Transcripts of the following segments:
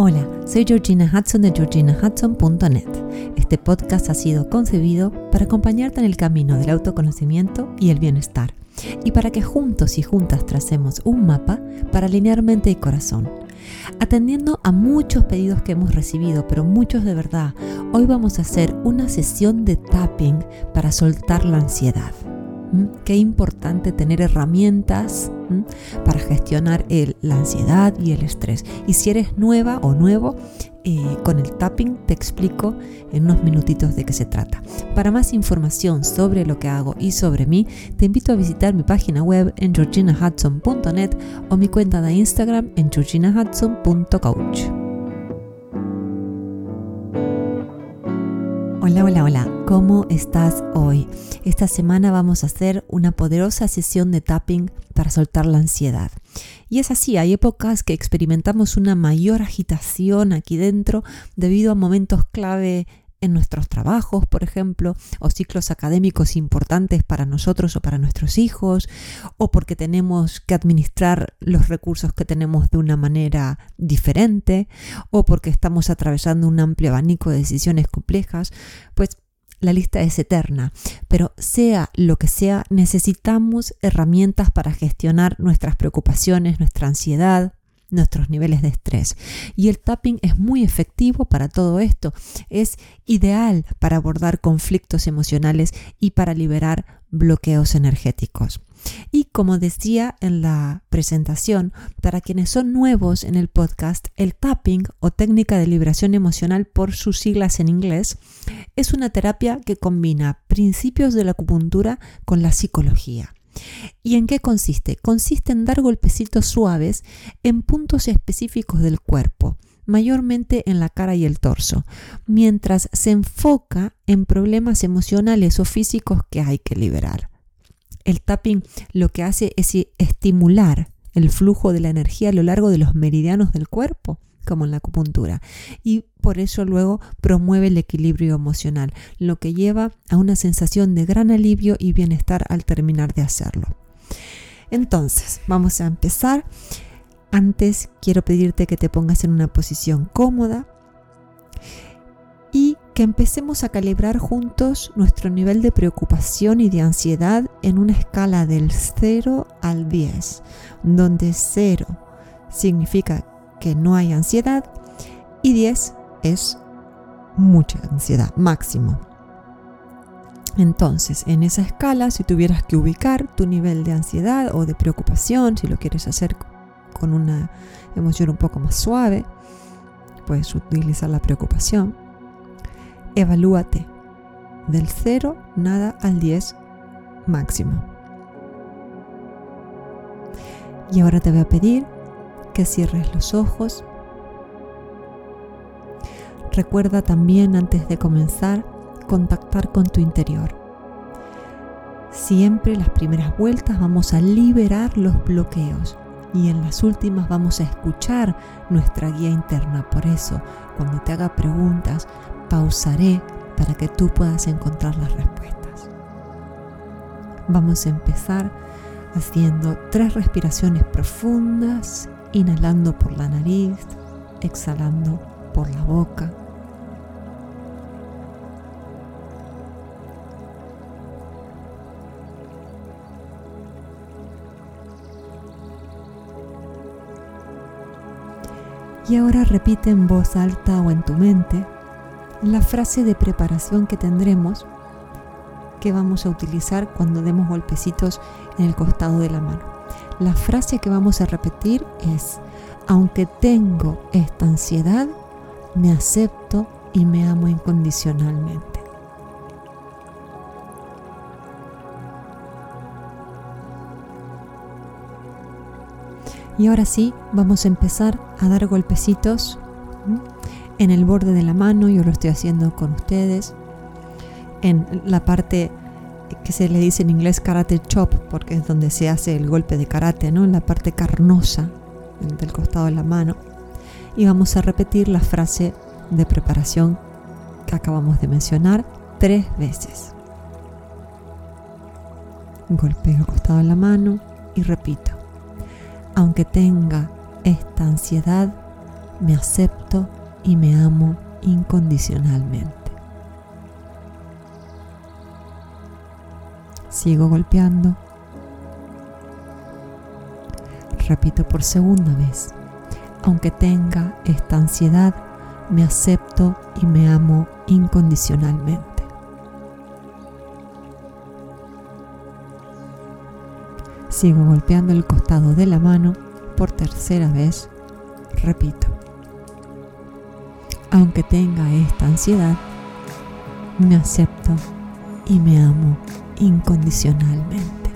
Hola, soy Georgina Hudson de georginahudson.net. Este podcast ha sido concebido para acompañarte en el camino del autoconocimiento y el bienestar, y para que juntos y juntas tracemos un mapa para alinear mente y corazón. Atendiendo a muchos pedidos que hemos recibido, pero muchos de verdad, hoy vamos a hacer una sesión de tapping para soltar la ansiedad. Qué importante tener herramientas para gestionar la ansiedad y el estrés. Y si eres nueva o nuevo, eh, con el tapping te explico en unos minutitos de qué se trata. Para más información sobre lo que hago y sobre mí, te invito a visitar mi página web en georginahudson.net o mi cuenta de Instagram en georginahudson.coach. Hola, hola, hola, ¿cómo estás hoy? Esta semana vamos a hacer una poderosa sesión de tapping para soltar la ansiedad. Y es así, hay épocas que experimentamos una mayor agitación aquí dentro debido a momentos clave en nuestros trabajos, por ejemplo, o ciclos académicos importantes para nosotros o para nuestros hijos, o porque tenemos que administrar los recursos que tenemos de una manera diferente, o porque estamos atravesando un amplio abanico de decisiones complejas, pues la lista es eterna, pero sea lo que sea, necesitamos herramientas para gestionar nuestras preocupaciones, nuestra ansiedad, nuestros niveles de estrés. Y el tapping es muy efectivo para todo esto. Es ideal para abordar conflictos emocionales y para liberar bloqueos energéticos. Y como decía en la presentación, para quienes son nuevos en el podcast, el tapping o técnica de liberación emocional por sus siglas en inglés es una terapia que combina principios de la acupuntura con la psicología. ¿Y en qué consiste? Consiste en dar golpecitos suaves en puntos específicos del cuerpo, mayormente en la cara y el torso, mientras se enfoca en problemas emocionales o físicos que hay que liberar. El tapping lo que hace es estimular el flujo de la energía a lo largo de los meridianos del cuerpo como en la acupuntura. Y por eso luego promueve el equilibrio emocional, lo que lleva a una sensación de gran alivio y bienestar al terminar de hacerlo. Entonces, vamos a empezar. Antes quiero pedirte que te pongas en una posición cómoda y que empecemos a calibrar juntos nuestro nivel de preocupación y de ansiedad en una escala del 0 al 10, donde 0 significa que no hay ansiedad y 10 es mucha ansiedad, máximo. Entonces, en esa escala, si tuvieras que ubicar tu nivel de ansiedad o de preocupación, si lo quieres hacer con una emoción un poco más suave, puedes utilizar la preocupación. Evalúate del 0, nada al 10 máximo. Y ahora te voy a pedir cierres los ojos. Recuerda también antes de comenzar contactar con tu interior. Siempre las primeras vueltas vamos a liberar los bloqueos y en las últimas vamos a escuchar nuestra guía interna. Por eso, cuando te haga preguntas, pausaré para que tú puedas encontrar las respuestas. Vamos a empezar haciendo tres respiraciones profundas inhalando por la nariz, exhalando por la boca. Y ahora repite en voz alta o en tu mente la frase de preparación que tendremos que vamos a utilizar cuando demos golpecitos en el costado de la mano. La frase que vamos a repetir es, aunque tengo esta ansiedad, me acepto y me amo incondicionalmente. Y ahora sí, vamos a empezar a dar golpecitos en el borde de la mano, yo lo estoy haciendo con ustedes, en la parte que se le dice en inglés karate chop, porque es donde se hace el golpe de karate, ¿no? En la parte carnosa del costado de la mano. Y vamos a repetir la frase de preparación que acabamos de mencionar tres veces. Golpeo el costado de la mano y repito. Aunque tenga esta ansiedad, me acepto y me amo incondicionalmente. Sigo golpeando. Repito por segunda vez. Aunque tenga esta ansiedad, me acepto y me amo incondicionalmente. Sigo golpeando el costado de la mano por tercera vez. Repito. Aunque tenga esta ansiedad, me acepto y me amo incondicionalmente.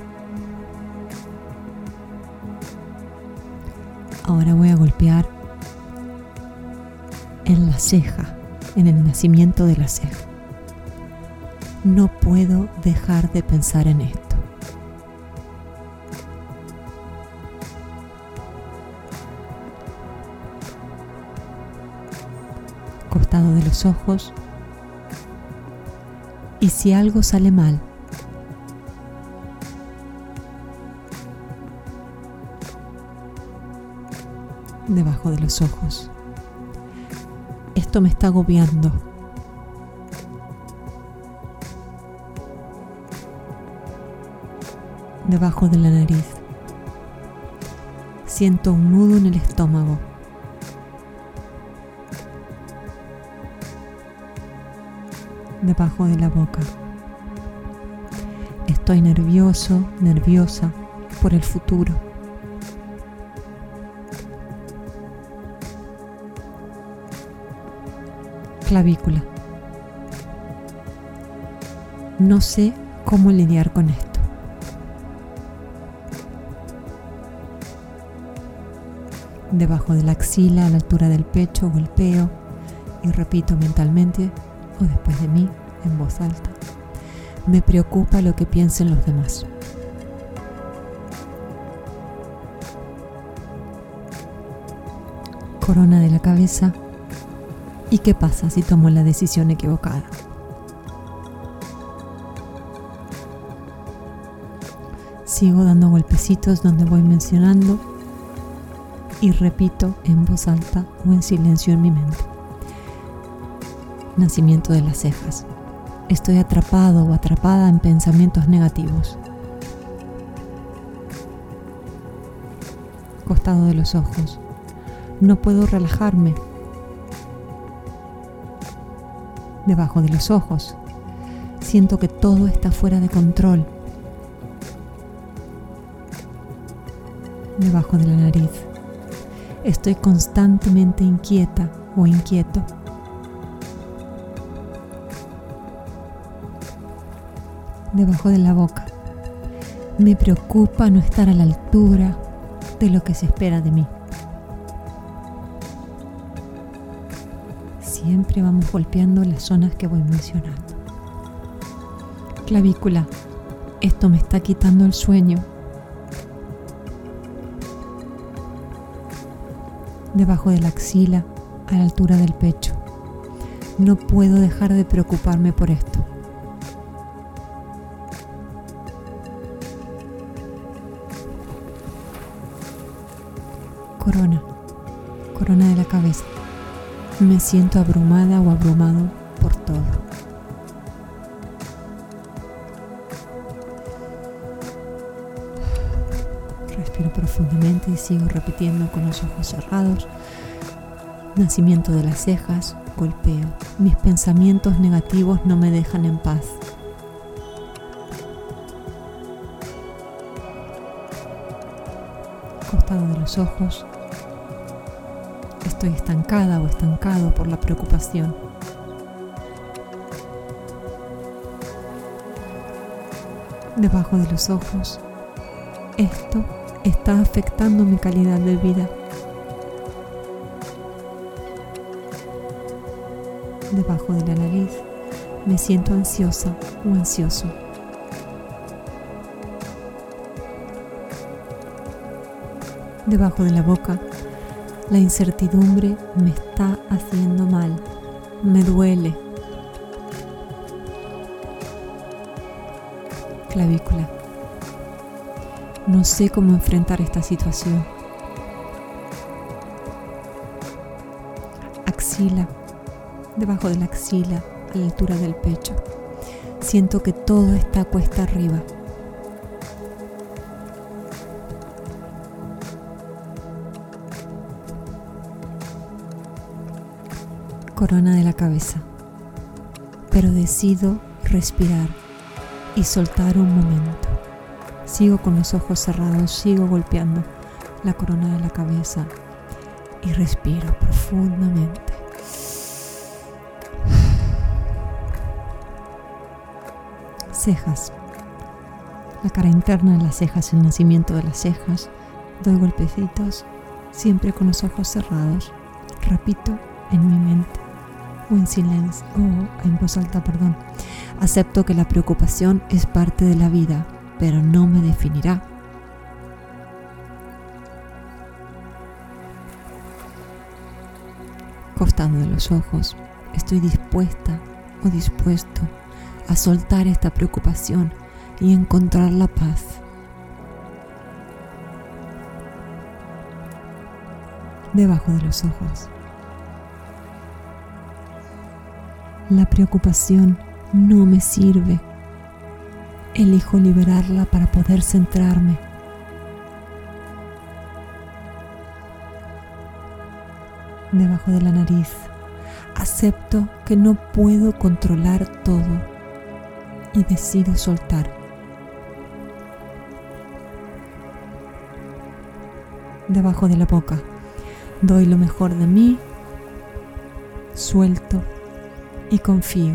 Ahora voy a golpear en la ceja, en el nacimiento de la ceja. No puedo dejar de pensar en esto. Costado de los ojos. Y si algo sale mal, debajo de los ojos. Esto me está agobiando. Debajo de la nariz. Siento un nudo en el estómago. Debajo de la boca. Estoy nervioso, nerviosa por el futuro. Clavícula. No sé cómo lidiar con esto. Debajo de la axila, a la altura del pecho, golpeo y repito mentalmente o después de mí en voz alta. Me preocupa lo que piensen los demás. Corona de la cabeza, ¿Y qué pasa si tomo la decisión equivocada? Sigo dando golpecitos donde voy mencionando y repito en voz alta o en silencio en mi mente. Nacimiento de las cejas. Estoy atrapado o atrapada en pensamientos negativos. Costado de los ojos. No puedo relajarme debajo de los ojos. Siento que todo está fuera de control. Debajo de la nariz. Estoy constantemente inquieta o inquieto. Debajo de la boca. Me preocupa no estar a la altura de lo que se espera de mí. Vamos golpeando las zonas que voy mencionando. Clavícula, esto me está quitando el sueño. Debajo de la axila, a la altura del pecho. No puedo dejar de preocuparme por esto. Corona, corona de la cabeza. Me siento abrumada o abrumado por todo. Respiro profundamente y sigo repitiendo con los ojos cerrados. Nacimiento de las cejas, golpeo. Mis pensamientos negativos no me dejan en paz. Costado de los ojos, estoy estancada o estancado por la preocupación. Debajo de los ojos, esto está afectando mi calidad de vida. Debajo de la nariz, me siento ansiosa o ansioso. Debajo de la boca, la incertidumbre me está haciendo mal, me duele. Clavícula. No sé cómo enfrentar esta situación. axila, debajo de la axila, a la altura del pecho. Siento que todo está cuesta arriba. Corona de la cabeza. Pero decido respirar y soltar un momento. Sigo con los ojos cerrados, sigo golpeando la corona de la cabeza y respiro profundamente. Cejas. La cara interna de las cejas, el nacimiento de las cejas. Doy golpecitos, siempre con los ojos cerrados. Repito en mi mente o en silencio en voz alta, perdón. Acepto que la preocupación es parte de la vida, pero no me definirá. Costado de los ojos, estoy dispuesta o dispuesto a soltar esta preocupación y encontrar la paz. Debajo de los ojos. La preocupación no me sirve. Elijo liberarla para poder centrarme. Debajo de la nariz. Acepto que no puedo controlar todo y decido soltar. Debajo de la boca. Doy lo mejor de mí, suelto y confío.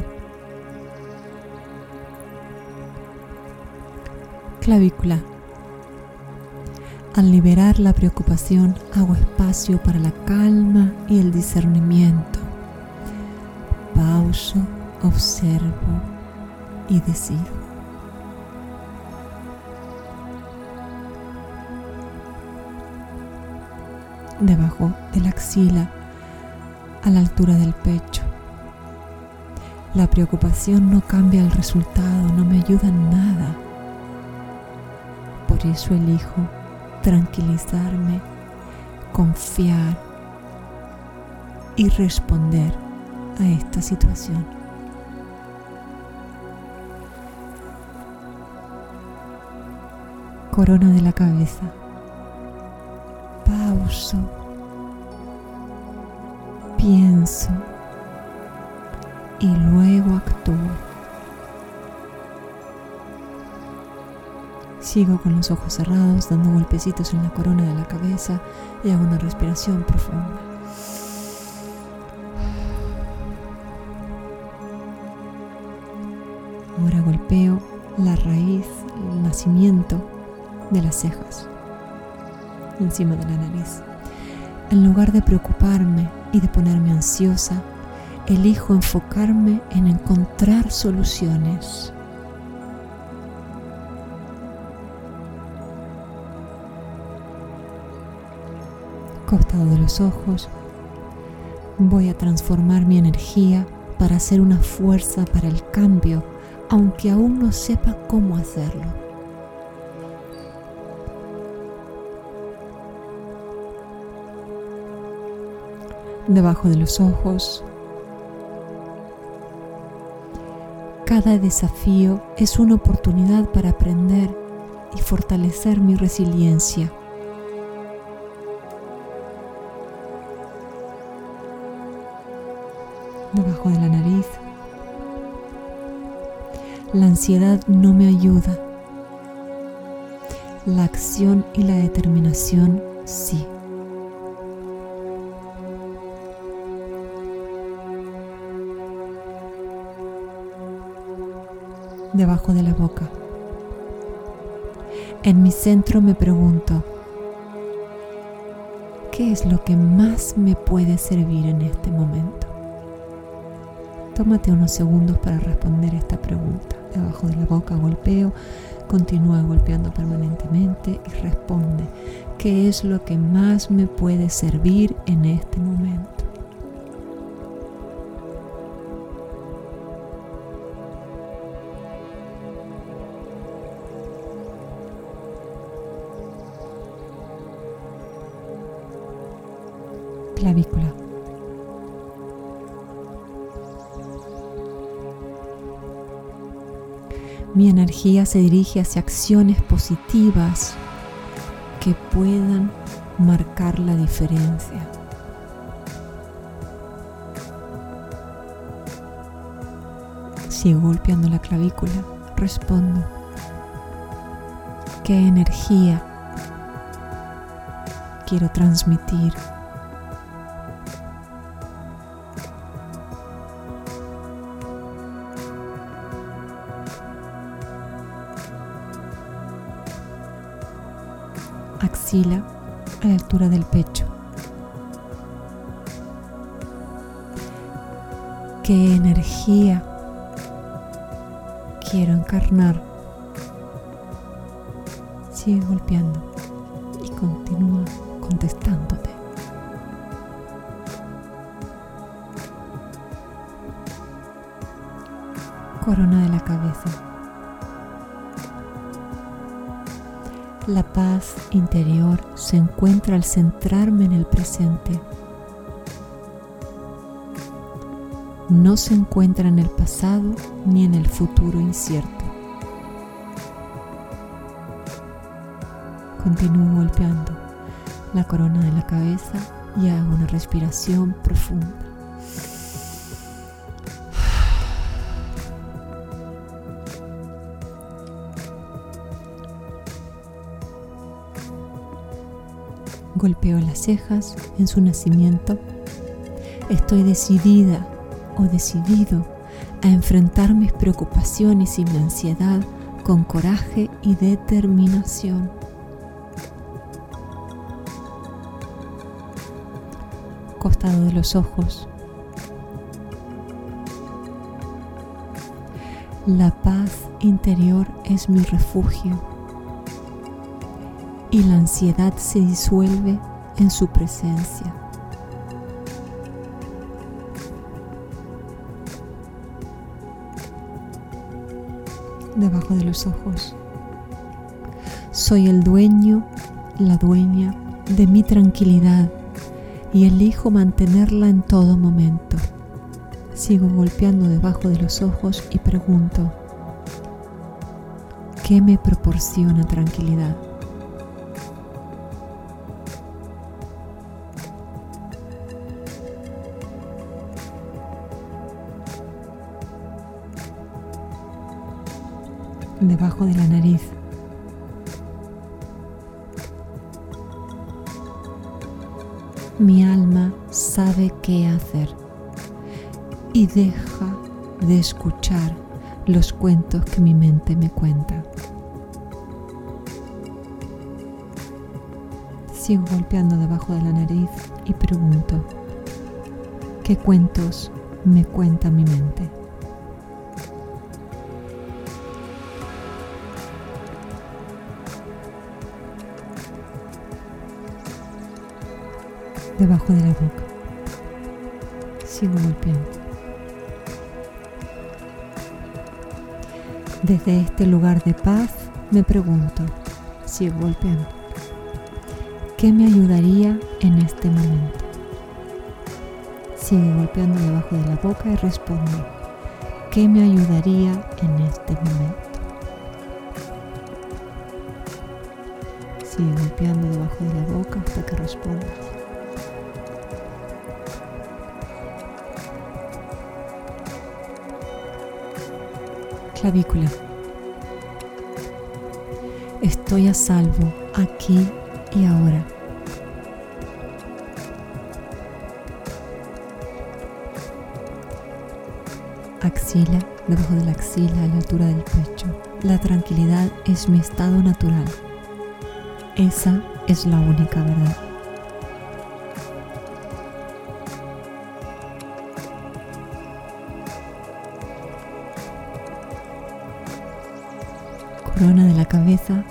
Clavícula. Al liberar la preocupación, hago espacio para la calma y el discernimiento. Pauso, observo y decido. Debajo de la axila, a la altura del pecho. La preocupación no cambia el resultado, no me ayuda en nada. Por eso elijo tranquilizarme, confiar y responder a esta situación. Corona de la cabeza. Pauso. Pienso y luego actúo. Sigo con los ojos cerrados, dando golpecitos en la corona de la cabeza y hago una respiración profunda. Ahora golpeo la raíz, el nacimiento de las cejas, encima de la nariz. En lugar de preocuparme y de ponerme ansiosa, elijo enfocarme en encontrar soluciones. Costado de los ojos, voy a transformar mi energía para hacer una fuerza para el cambio, aunque aún no sepa cómo hacerlo. Debajo de los ojos, Cada desafío es una oportunidad para aprender y fortalecer mi resiliencia. Debajo de la nariz. La ansiedad no me ayuda. La acción y la determinación sí. Debajo de la boca. En mi centro me pregunto, ¿qué es lo que más me puede servir en este momento? Tómate unos segundos para responder esta pregunta. Debajo de la boca golpeo, continúa golpeando permanentemente y responde, ¿qué es lo que más me puede servir en este momento? Energía se dirige hacia acciones positivas que puedan marcar la diferencia. Sigo golpeando la clavícula. Respondo. ¿Qué energía quiero transmitir? A la altura del pecho. ¿Qué energía quiero encarnar. Sigue golpeando y continúa contestándote. Corona de la cabeza. La paz interior se encuentra al centrarme en el presente. no se encuentra en el pasado ni en el futuro incierto. Continúo golpeando la corona de la cabeza y hago una respiración profunda. Golpeo las cejas en su nacimiento. Estoy decidida o decidido a enfrentar mis preocupaciones y mi ansiedad con coraje y determinación. Costado de los ojos. La paz interior es mi refugio y la ansiedad se disuelve en su presencia. debajo de los ojos. Soy el dueño, la dueña de mi tranquilidad y elijo mantenerla en todo momento. Sigo golpeando debajo de los ojos y pregunto, ¿qué me proporciona tranquilidad? Debajo de la nariz. Mi alma sabe qué hacer y deja de escuchar los cuentos que mi mente me cuenta. Sigo golpeando debajo de la nariz y pregunto, ¿qué cuentos me cuenta mi mente? Debajo de la boca. Sigo golpeando. Desde este lugar de paz me pregunto, sigo golpeando, ¿qué me ayudaría en este momento? Sigo golpeando debajo de la boca y respondo, ¿qué me ayudaría en este momento? Sigue golpeando debajo de la boca hasta que respondas. Clavícula. Estoy a salvo aquí y ahora. Axila, debajo de la axila, a la altura del pecho. La tranquilidad es mi estado natural. Esa es la única verdad. Corona de la cabeza,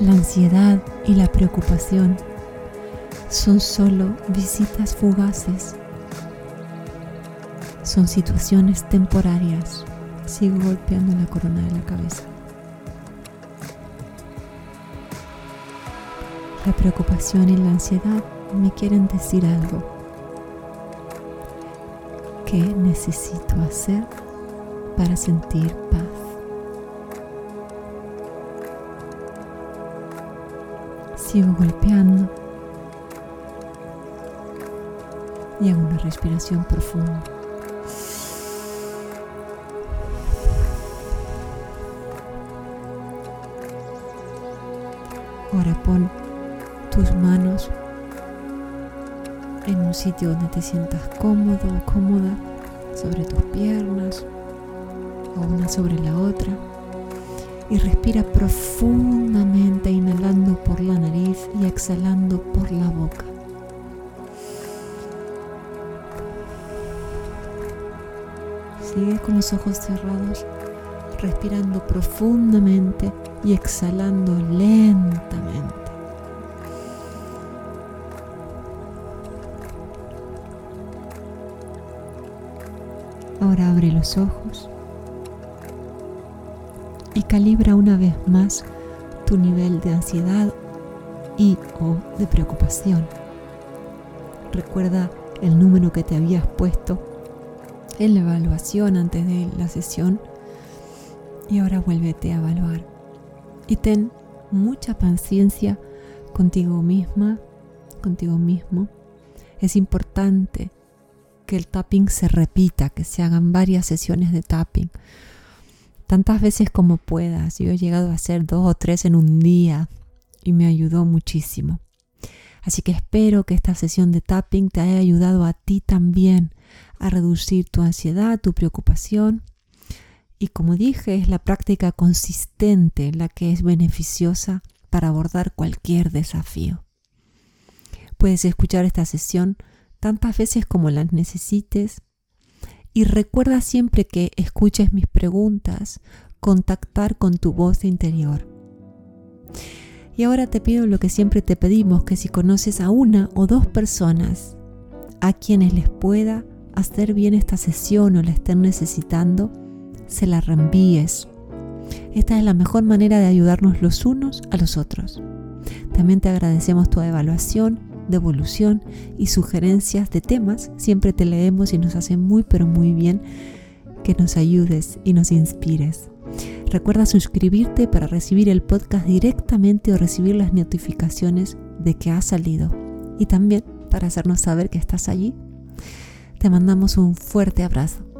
la ansiedad y la preocupación son solo visitas fugaces, son situaciones temporarias. Sigo golpeando la corona de la cabeza. La preocupación y la ansiedad me quieren decir algo. ¿Qué necesito hacer para sentir paz. Sigo golpeando y hago una respiración profunda. Ahora pon tus manos en un sitio donde te sientas cómodo o cómoda sobre tus piernas una sobre la otra y respira profundamente inhalando por la nariz y exhalando por la boca. Sigue con los ojos cerrados, respirando profundamente y exhalando lentamente. Ahora abre los ojos calibra una vez más tu nivel de ansiedad y o de preocupación. Recuerda el número que te habías puesto en la evaluación antes de la sesión y ahora vuélvete a evaluar. Y ten mucha paciencia contigo misma, contigo mismo. Es importante que el tapping se repita, que se hagan varias sesiones de tapping. Tantas veces como puedas. Yo he llegado a hacer dos o tres en un día y me ayudó muchísimo. Así que espero que esta sesión de tapping te haya ayudado a ti también a reducir tu ansiedad, tu preocupación. Y como dije, es la práctica consistente la que es beneficiosa para abordar cualquier desafío. Puedes escuchar esta sesión tantas veces como las necesites y recuerda siempre que escuches mis preguntas, contactar con tu voz interior. Y ahora te pido lo que siempre te pedimos, que si conoces a una o dos personas a quienes les pueda hacer bien esta sesión o la estén necesitando, se la reenvíes. Esta es la mejor manera de ayudarnos los unos a los otros. También te agradecemos tu evaluación, devolución y sugerencias de temas. Siempre te leemos y nos hace muy pero muy bien que nos ayudes y nos inspires. Recuerda suscribirte para recibir el podcast directamente o recibir las notificaciones de que ha salido. Y también para hacernos saber que estás allí te mandamos un fuerte abrazo.